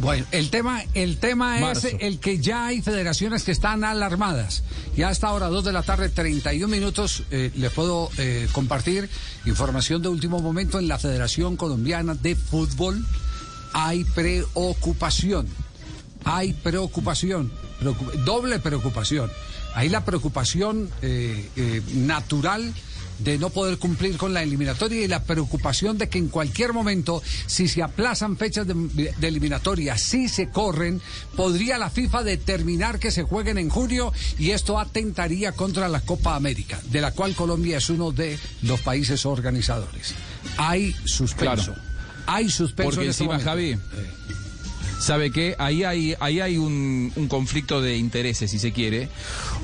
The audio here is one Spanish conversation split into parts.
Bueno, el tema, el tema es el que ya hay federaciones que están alarmadas. Ya hasta ahora, 2 de la tarde, 31 minutos, eh, les puedo eh, compartir información de último momento en la Federación Colombiana de Fútbol. Hay preocupación, hay preocupación, doble preocupación. Hay la preocupación eh, natural de no poder cumplir con la eliminatoria y la preocupación de que en cualquier momento, si se aplazan fechas de, eliminatoria, si se corren, podría la FIFA determinar que se jueguen en junio y esto atentaría contra la Copa América, de la cual Colombia es uno de los países organizadores. Hay suspenso. Hay suspenso. Porque este encima, Javi. Eh. ¿Sabe qué? Ahí hay, ahí hay un, conflicto de intereses, si se quiere,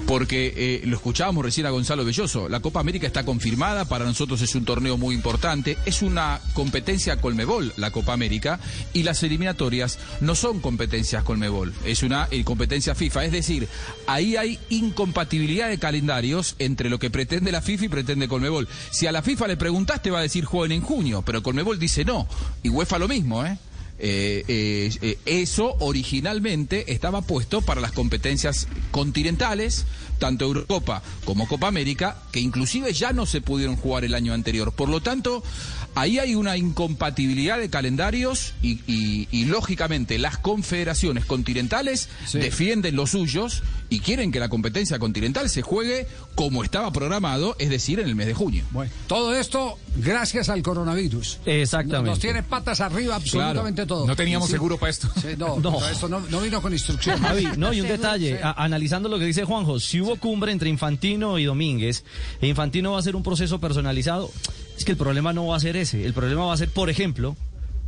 porque eh, lo escuchábamos recién a Gonzalo Belloso. La Copa América está confirmada, para nosotros es un torneo muy importante, es una competencia Colmebol, la Copa América, y las eliminatorias no son competencias Colmebol, es una eh, competencia FIFA. Es decir, ahí hay incompatibilidad de calendarios entre lo que pretende la FIFA y pretende Colmebol. Si a la FIFA le preguntaste, va a decir jueguen en junio, pero Colmebol dice no. Y UEFA lo mismo, ¿eh? Eh, eh, eh, eso originalmente estaba puesto para las competencias continentales, tanto Eurocopa como Copa América, que inclusive ya no se pudieron jugar el año anterior. Por lo tanto, ahí hay una incompatibilidad de calendarios y, lógicamente las confederaciones continentales defienden los suyos y quieren que la competencia continental se juegue como estaba programado, es decir, en el mes de junio. Bueno, todo esto gracias al coronavirus. Exactamente. Nos, tiene patas arriba absolutamente todo. No teníamos seguro para esto. no, no. esto no, vino con instrucción. no, y un detalle, analizando lo que dice Juanjo, si hubo cumbre entre Infantino y Domínguez, e Infantino va a ser un proceso personalizado, es que el problema no va a ser ese, el problema va a ser, por ejemplo,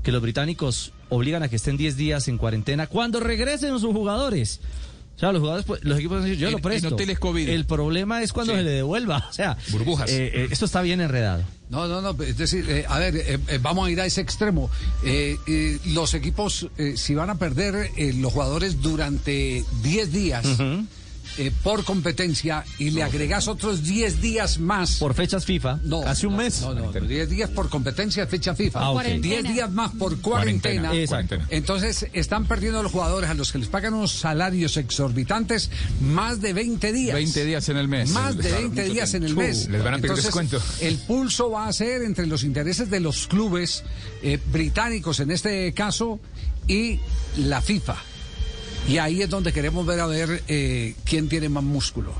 que los británicos obligan a que estén 10 días en cuarentena cuando regresen sus jugadores. O sea, los jugadores, pues, los equipos decir, yo lo presto. El problema es cuando se le devuelva. O sea, burbujas. Eh, eh, esto está bien enredado. No, no, no. Es decir, eh, a ver, vamos a ir a ese extremo. los equipos, si van a perder los jugadores durante 10 días. Eh, por competencia y le agregas otros 10 días más. Por fechas FIFA. No. Hace un mes. No, no, 10 días por competencia, fecha FIFA. Ah, 10 días más por cuarentena. Exacto. Entonces están perdiendo los jugadores a los que les pagan unos salarios exorbitantes más de 20 días. 20 días en el mes. Más de 20 días en el mes. Les van a pedir descuento. El pulso va a ser entre los intereses de los clubes eh, británicos en este caso y la FIFA. Y ahí es donde queremos ver a ver eh, quién tiene más músculo.